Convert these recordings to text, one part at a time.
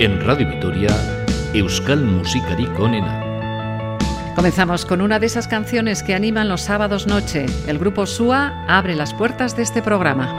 En Radio Vitoria, Euskal Musikarik Onena. Comenzamos con una de esas canciones que animan los sábados noche. El grupo SUA abre las puertas de este programa.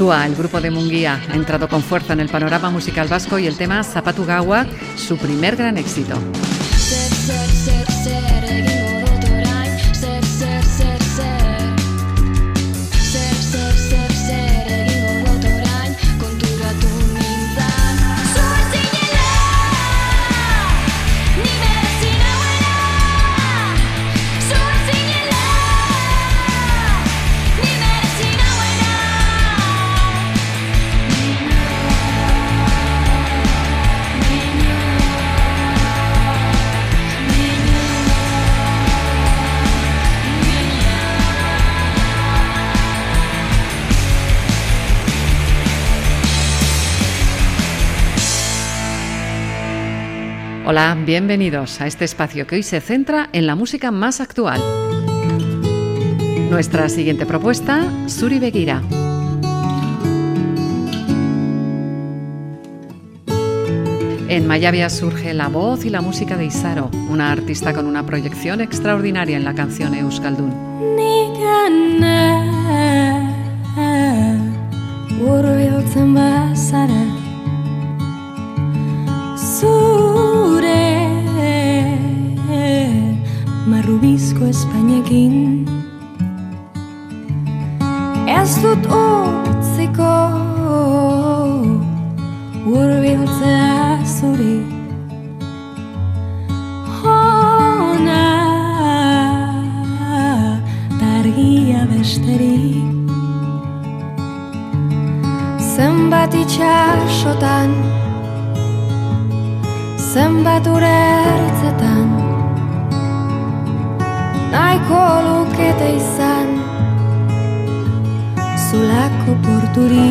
El grupo de Munguía, ha entrado con fuerza en el panorama musical vasco y el tema Zapatugawa, su primer gran éxito. Hola, bienvenidos a este espacio que hoy se centra en la música más actual. Nuestra siguiente propuesta, Suri Beguira. En Mayavia surge la voz y la música de Isaro, una artista con una proyección extraordinaria en la canción Euskaldun. Bizko espainekin Ez dut utziko urbiltzea zuri. Hona targia besterik Zenbat itxasotan Zenbat urertzetan nahiko lukete izan Zulako porturi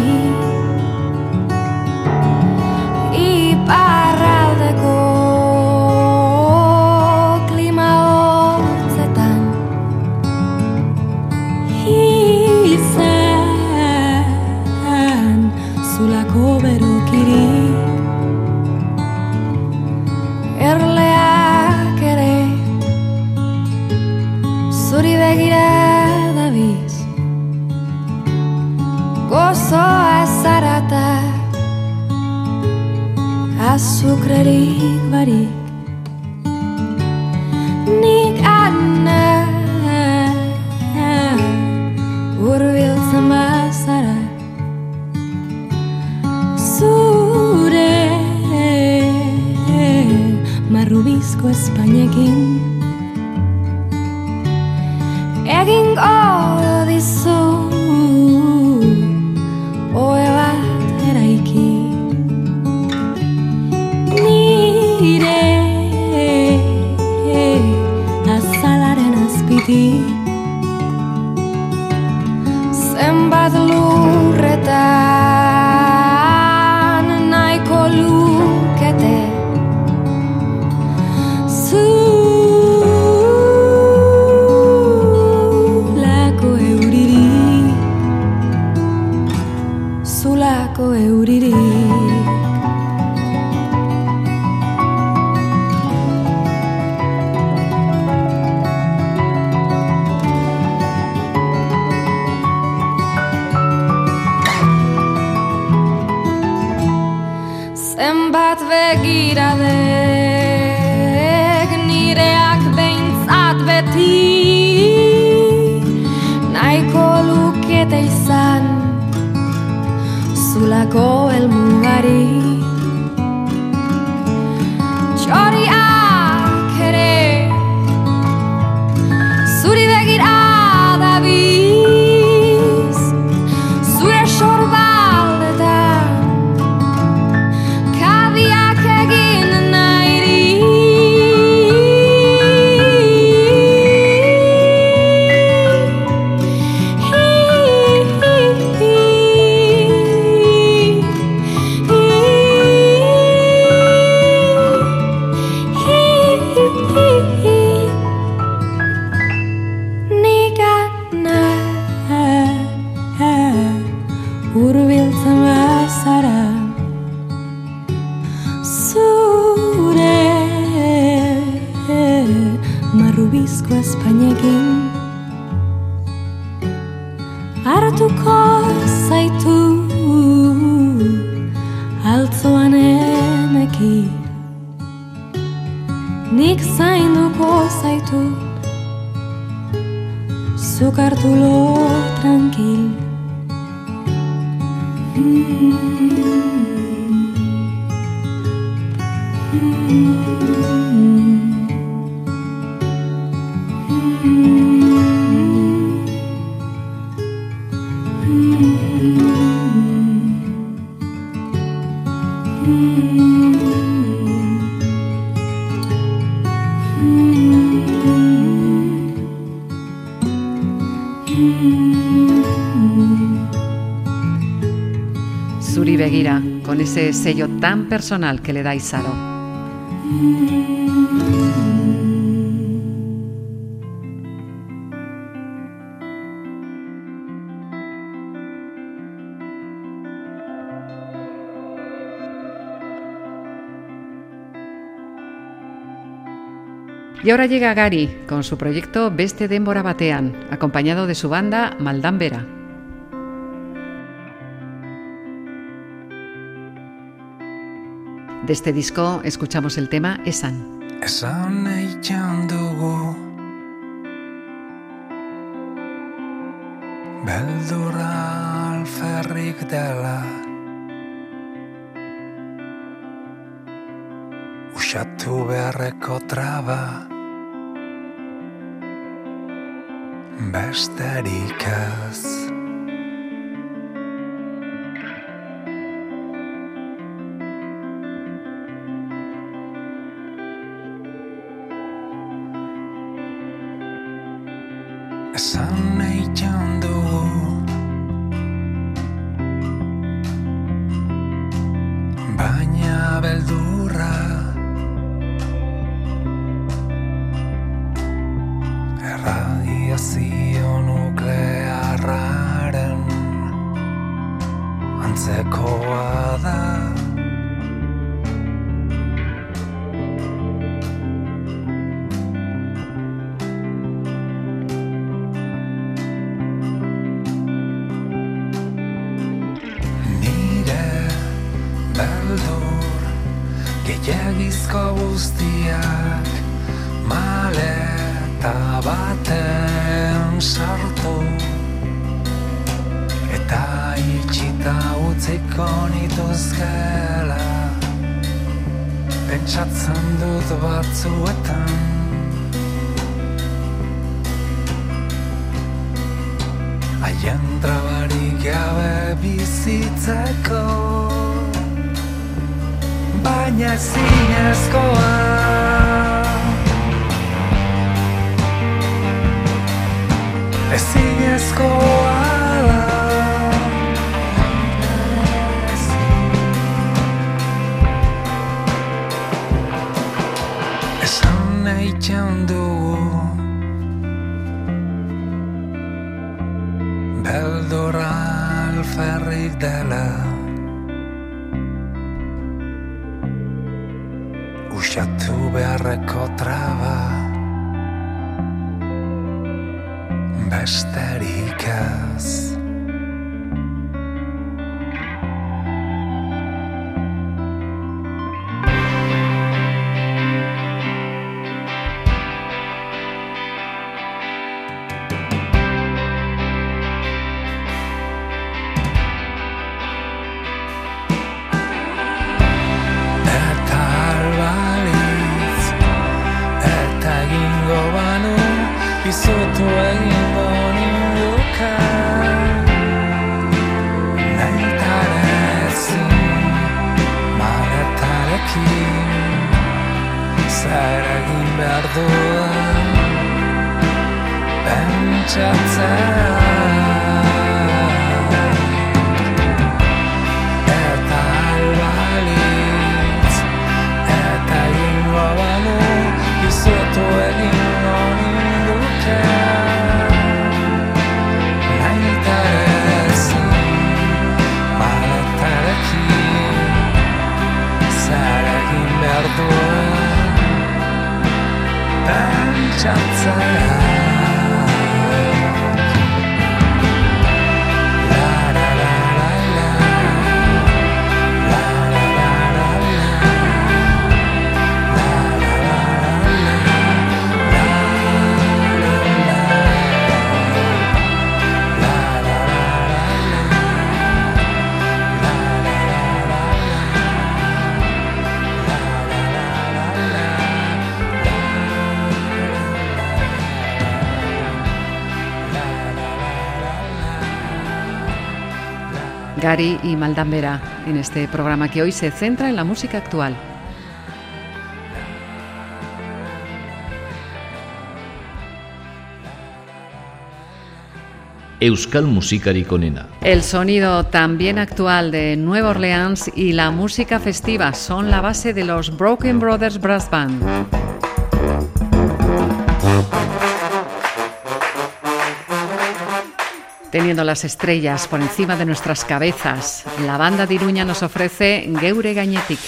Con ese sello tan personal que le da Isaro. Y ahora llega Gary con su proyecto Beste Denbora Batean, acompañado de su banda Maldán Vera. De este disco escuchamos el tema Esan. Esan eitan dugu Beldurra alferrik dela. Usatu beharreko traba. Besterik ez Antzekoa da bizitzako baina zinezkoan Qui sotto ai limoni un locale Nahi Zer egin behar duan Pentsatzea 站在。Gary y Maldambera, en este programa que hoy se centra en la música actual. Euskal musikarik onena. El sonido también actual de Nueva Orleans y la música festiva son la base de los Broken Brothers Brass Band. Teniendo las estrellas por encima de nuestras cabezas, la banda de Iruña nos ofrece Geure Gainetik.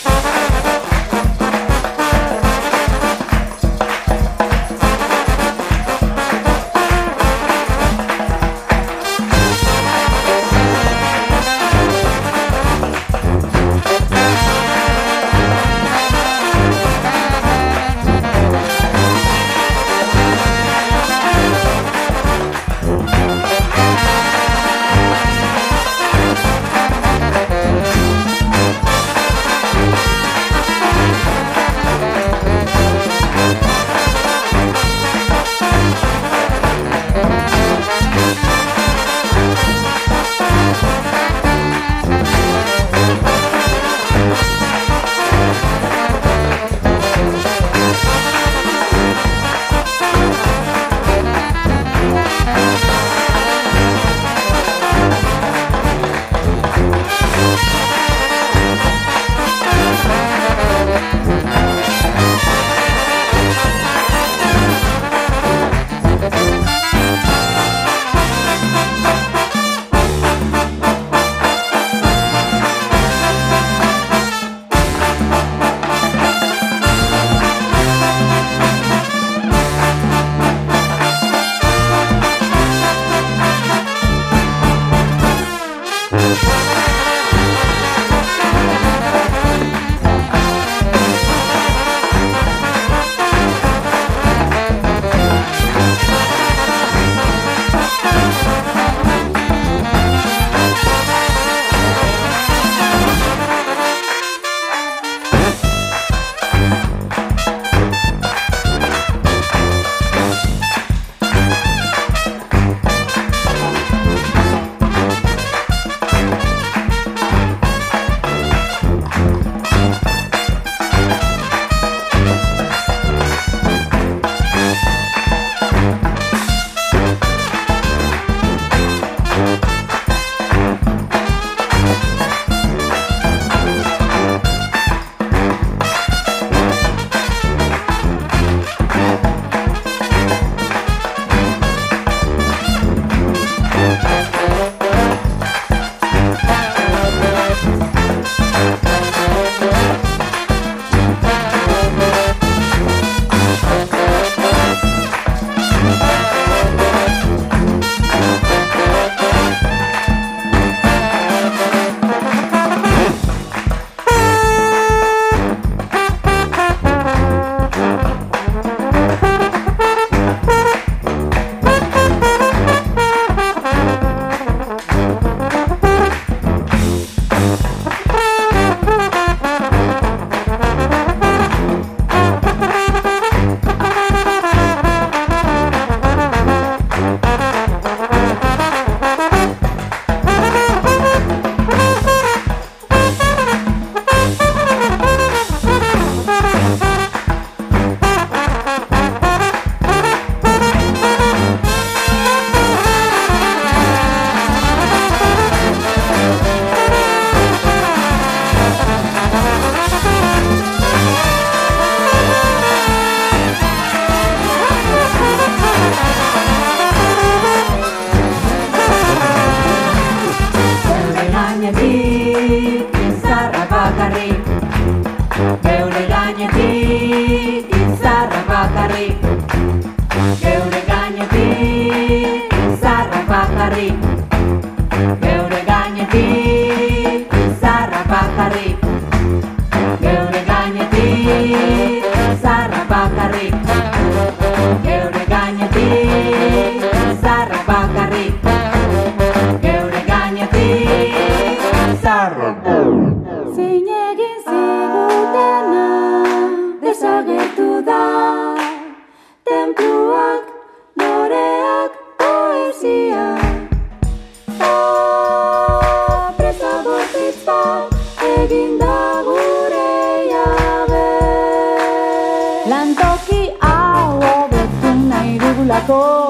Egindako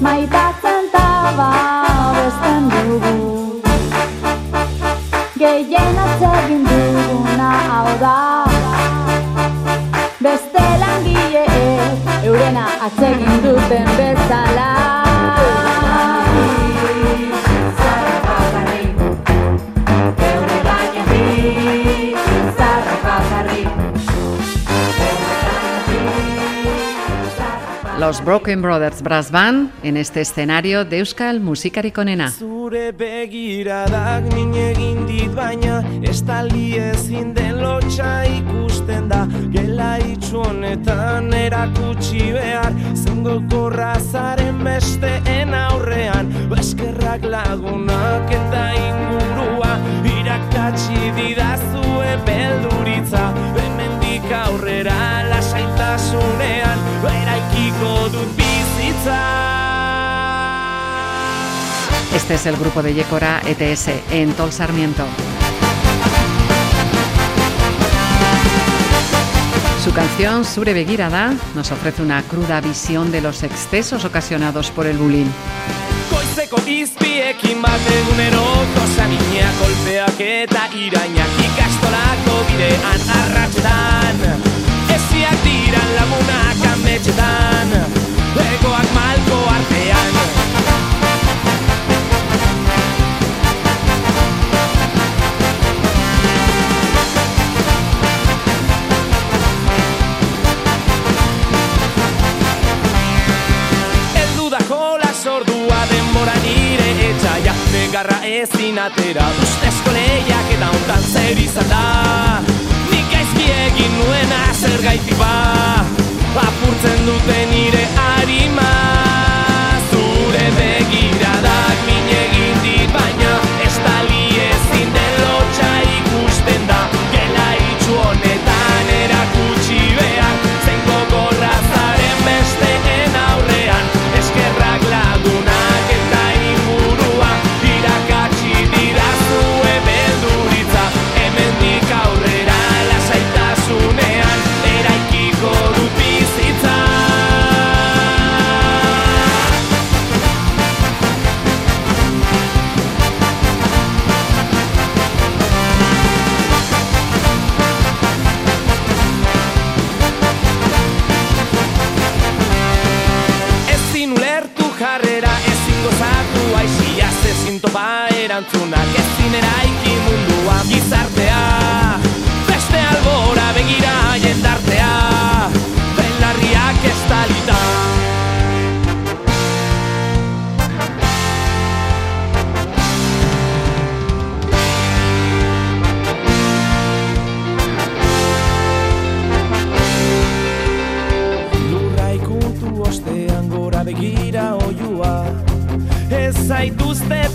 Maitatzen taba besten dugu. Gehien atzegin duguna hau da. Beste langileek eurena atzegin duten bezala Los Broken Brothers Brass Band en este escenario de Euskal Musikarik onena. Zure begiradak min egin dit baina Estali ezin den lotxa ikusten da. Gela itxu honetan erakutsi behar Zengo korrazaren besteen aurrean. Eskerrak lagunak eta ingurua Irakatsi didazue belduritza Hemendik aurrera lasaitasunean Eraikiko dut bizitza Este es el grupo de Yecora ETS en Tol Sarmiento. Su canción Sure Begirada nos ofrece una cruda visión de los excesos ocasionados por el bullying. Goizeko izpiekin bat eguneroko saninia kolpeak eta irainak ikastolako bidean arratxetan Esiak dira lagunak ametxetan Egoak malko artean. Eldu da jola sordua denbora nire etxaia. Negarra ezin atera ustezko lehiak eta hontan zer izan da zer gaitik ba Apurtzen dute nire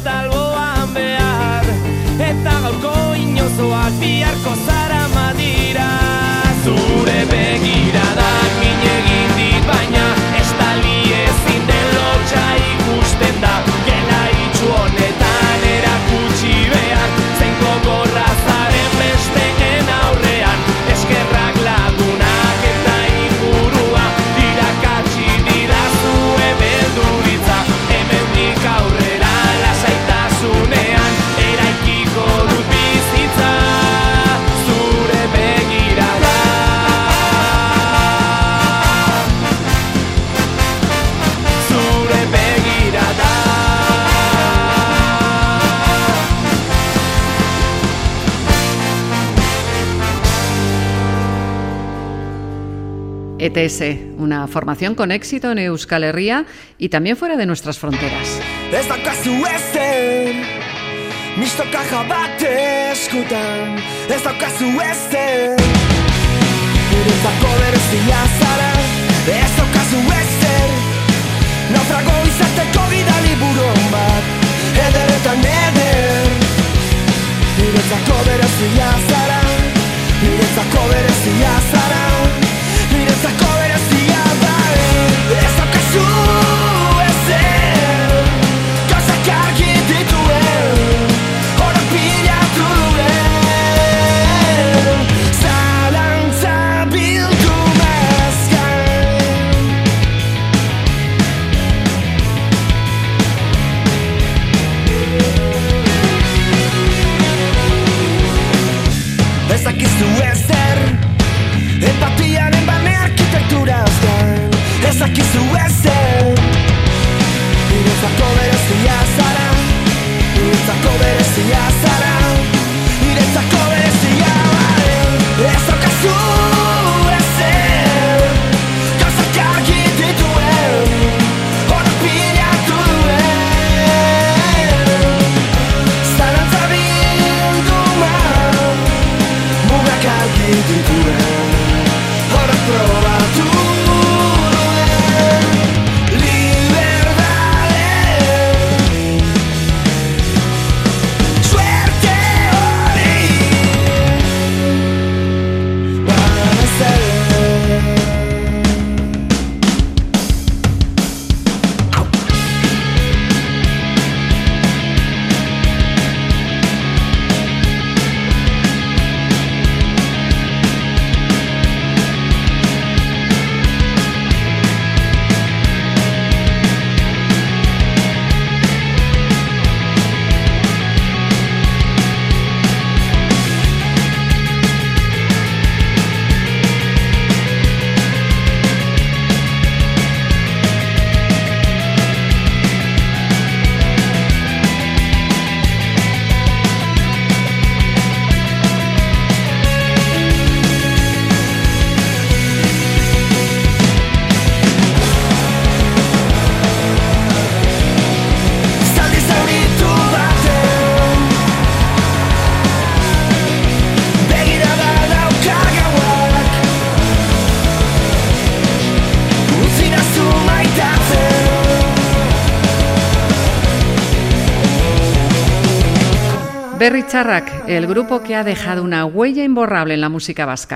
talboan behar. Eta gaurko inozoak biharko ETS, una formación con éxito en Euskal Herria y también fuera de nuestras fronteras. Niretzako berezia Niretzako berezia da Ez daukazu Berry Charrac, el grupo que ha dejado una huella imborrable en la música vasca.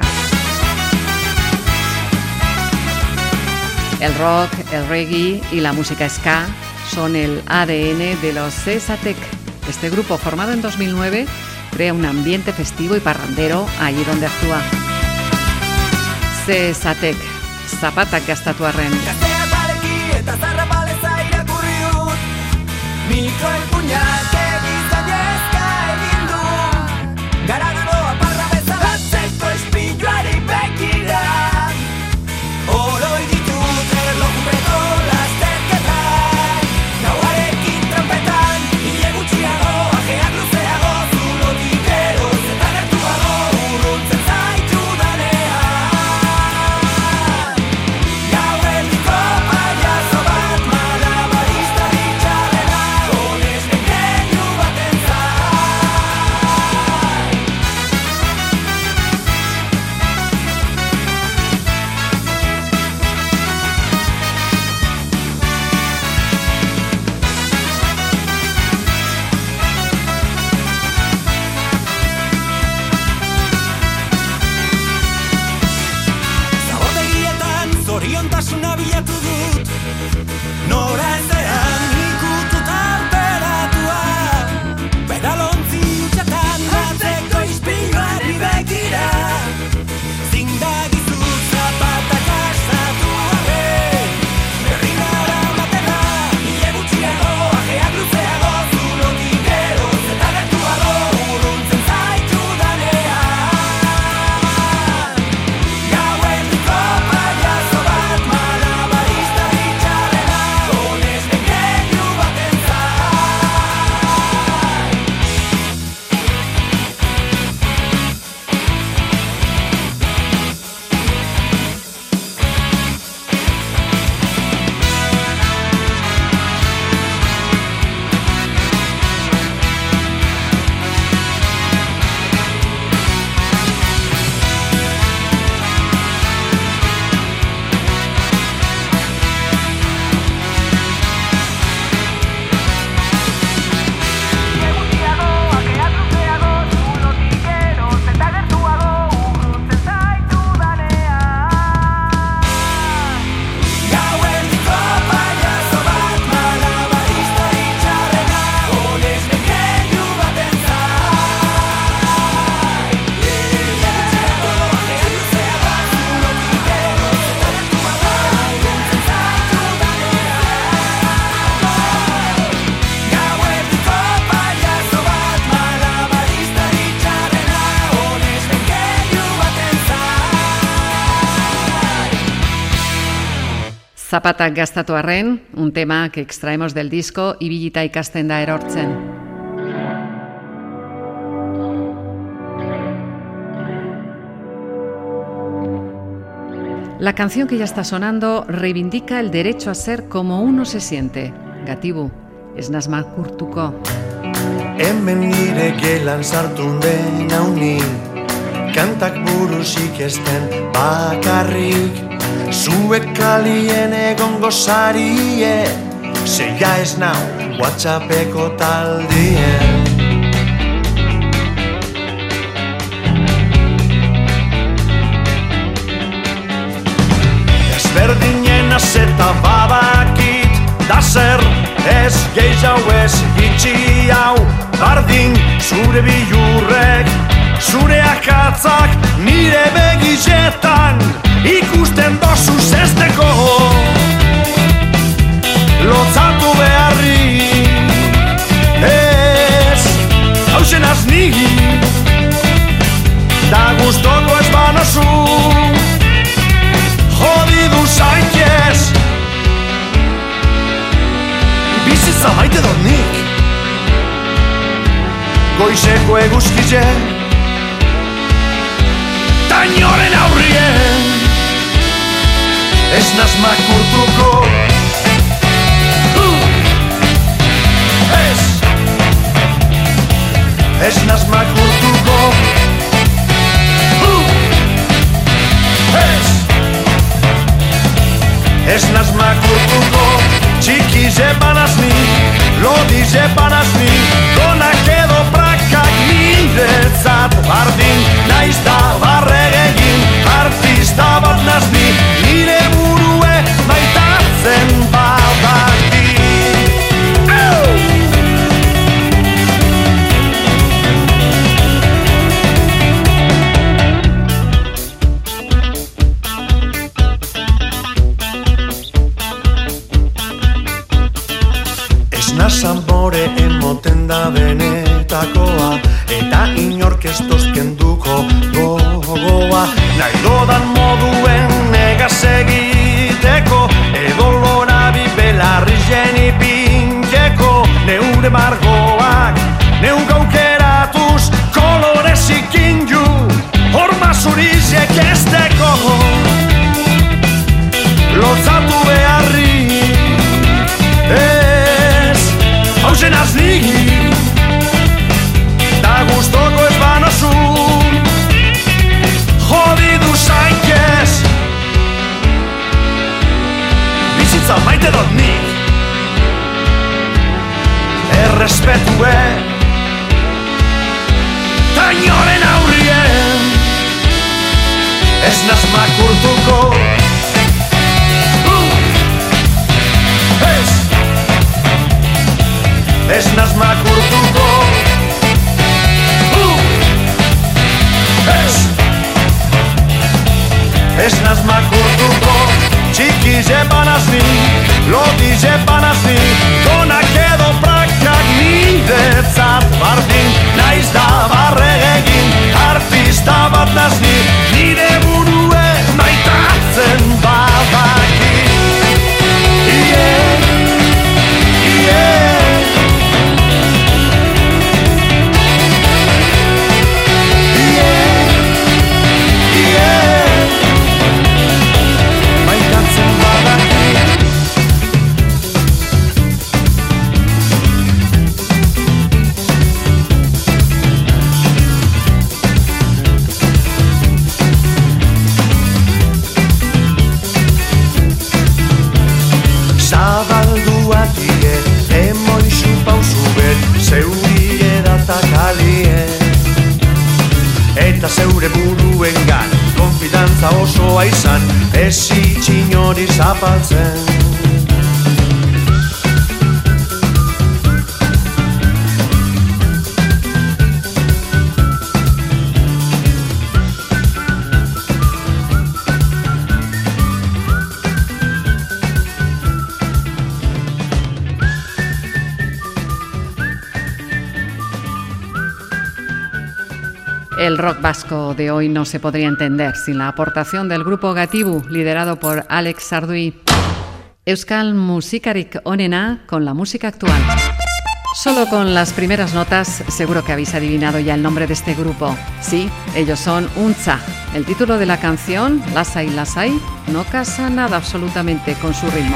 El rock, el reggae y la música ska son el ADN de los CESATEC. Este grupo, formado en 2009, crea un ambiente festivo y parrandero allí donde actúa. CESATEC, Zapata que hasta tu arren. Zapatak gastatu arren, un tema que extraemos del disco Ibilita ikasten da erortzen. La canción que ya está sonando reivindica el derecho a ser como uno se siente. Gatibu, es Nasma Kurtuko. Hemen nire gelan sartun den Kantak burusik esten bakarrik Zuek kalien egongo sarie Zeia ez nau Whatsappeko taldien Ezberdinen azeta badakit Da zer ez gehiago ez itxi hau. Bardin zure bilurrek Zure akatzak nire begizetan Ikusten dozu zesteko. Lotzatu beharri Ez hausen azni Da gustoko ez banozu Jodidu zaitez. Bizitza maite dut nik. Goizeko eguzkize Tainoren aurrien πλεόνασμα κουρτουκό Έστασμα κουρτουκό του κουρτουκό Τσίκιζε πανασμή λόδιζε πανασμή. επανασύ Λόγιζε επανασύ Τον ακέδο πράξια γνίδε τσάρ Βαρδίν να εις τα βαρέ γιν Αρφίς τα βαρνασύ Γνίδε μου 发现。El rock vasco de hoy no se podría entender sin la aportación del grupo Gatibu, liderado por Alex Sarduy. Euskal musikarik onena con la música actual. Solo con las primeras notas seguro que habéis adivinado ya el nombre de este grupo. Sí, ellos son Unza. El título de la canción, Lasai Lasai, no casa nada absolutamente con su ritmo.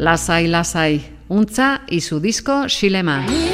Lasai, lasai. Untza, izu disko, xilema. Xilema.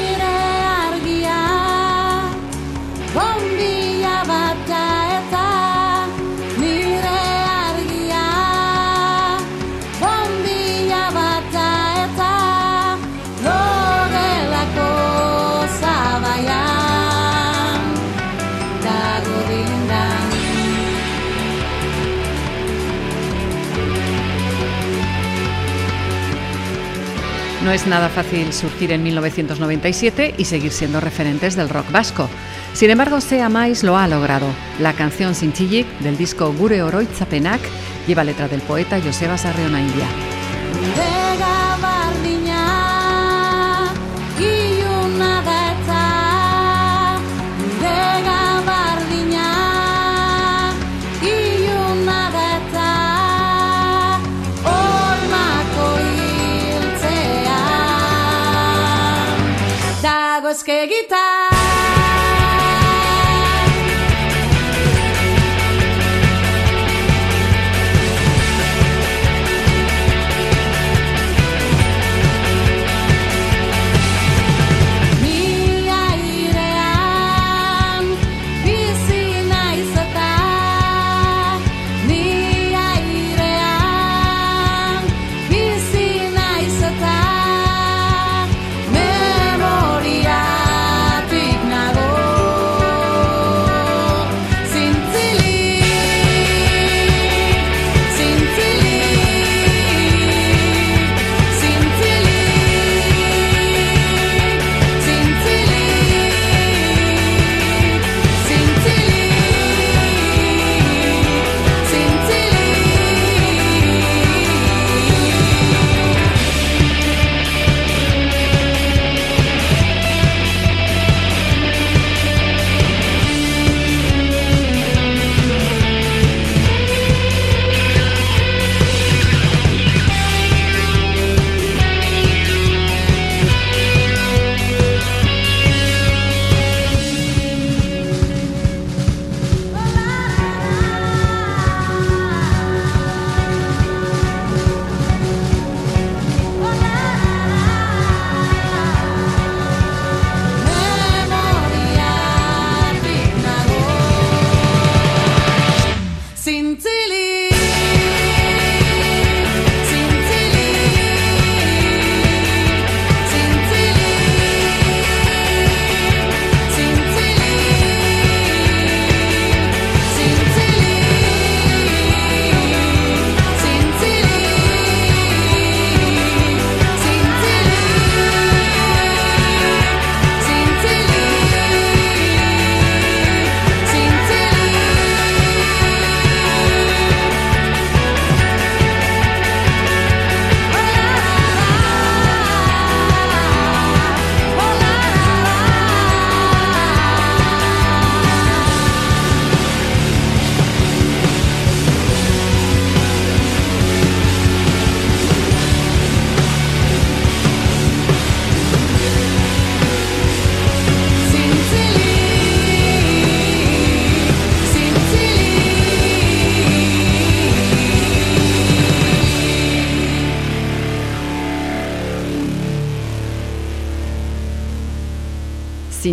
Es nada fácil surgir en 1997 y seguir siendo referentes del rock vasco. Sin embargo, Sea Mais lo ha logrado. La canción Sintxillik del disco Gure Oroitzapenak lleva letra del poeta Joseba Sarriona India.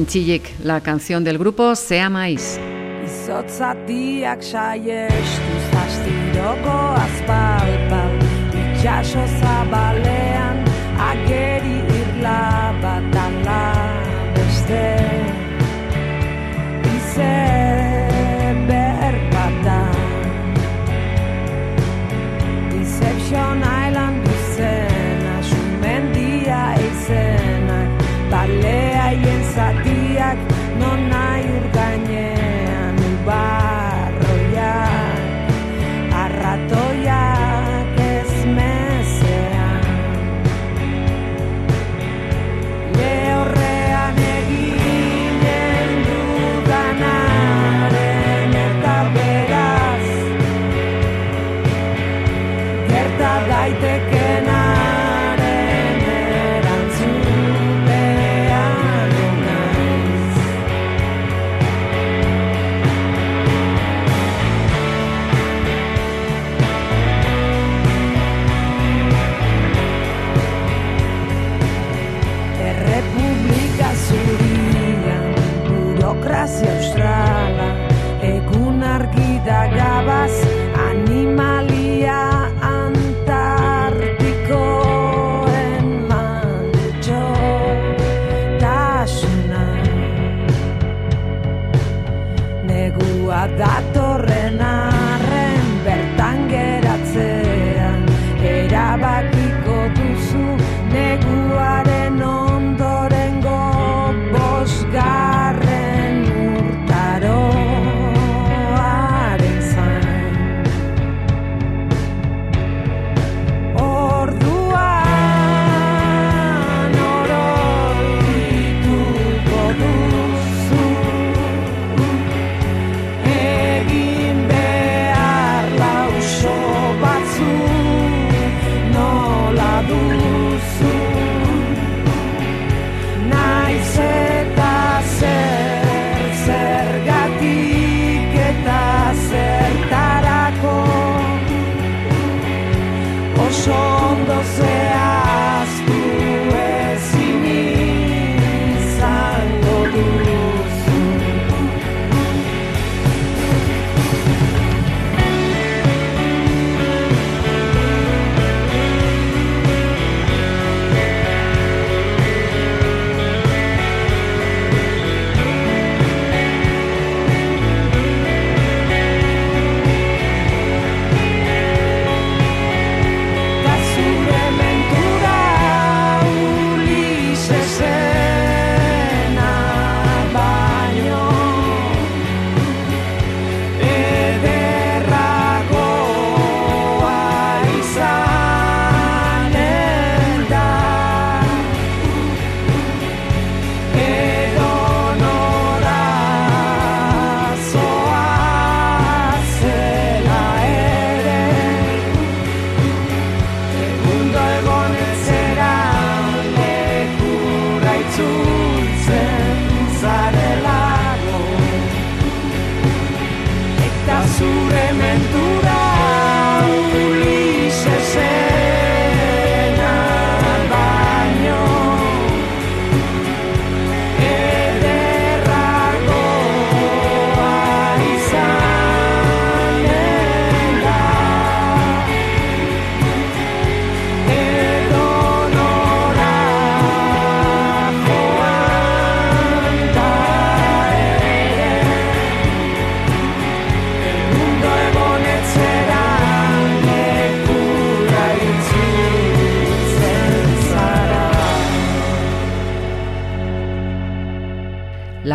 Zintzilik, la canción del grupo Sea Mais. Izotzatiak saiestu zastiroko azpalpal Itxaso zabalean ageri irla bat ala beste Izeber bata Deception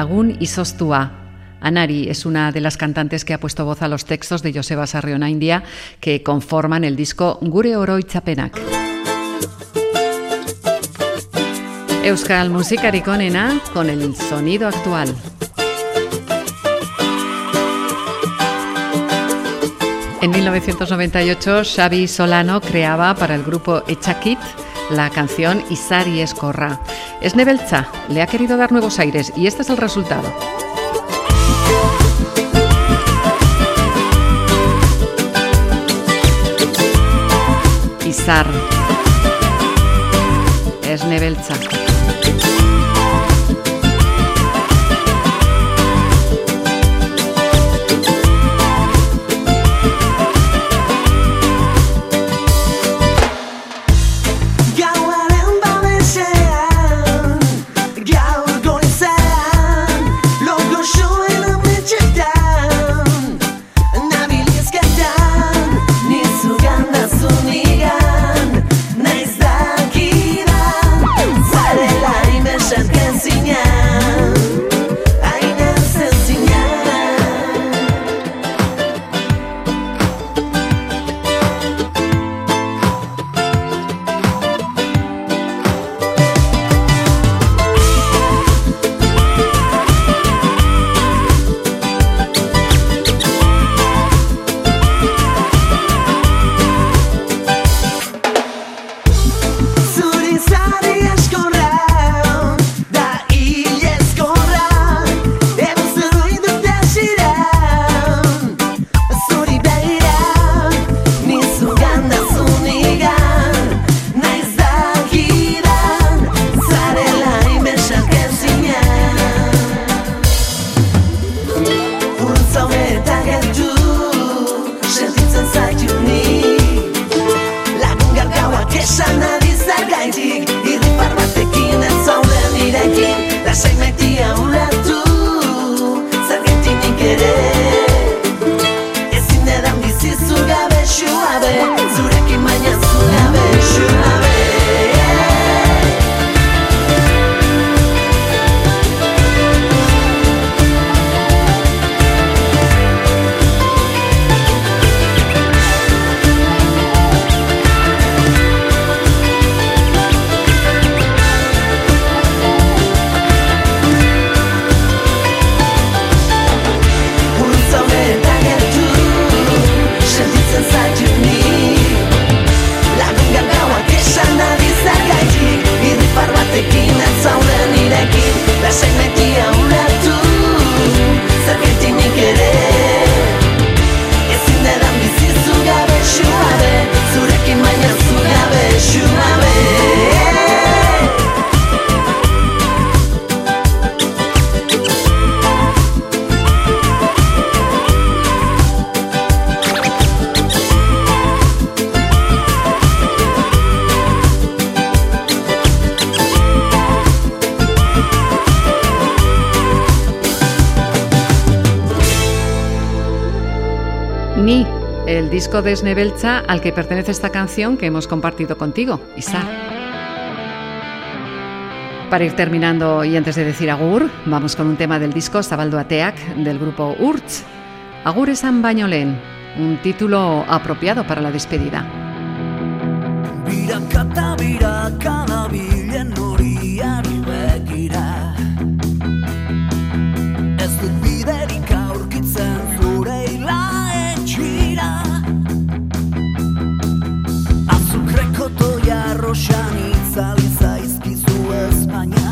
Lagún Isostua. Anari es una de las cantantes que ha puesto voz a los textos de Joseba Sarriona India que conforman el disco Gure Oroitzapenak. Euskal Musikarik onena con el sonido actual. En 1998, Xavi Solano creaba para el grupo Echakit la canción Isari Escorra. Snebelza le ha querido dar nuevos aires y este es el resultado. Izar. Esnebelza. Ni, el disco de Snebelcha al que pertenece esta canción que hemos compartido contigo, Isa. Para ir terminando y antes de decir agur, vamos con un tema del disco Zabaldu Ateak del grupo Urtz. Agur esan baino un título apropiado para la despedida. Os chama iza les seis bizuas bañada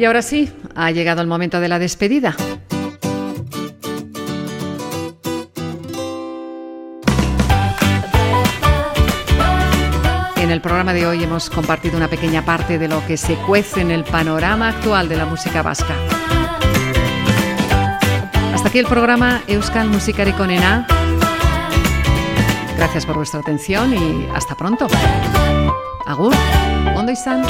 Y ahora sí, ha llegado el momento de la despedida. En el programa de hoy hemos compartido una pequeña parte de lo que se cuece en el panorama actual de la música vasca. Hasta aquí el programa Euskal Musikari Konena. Gracias por vuestra atención y hasta pronto. Agur, ondo izan.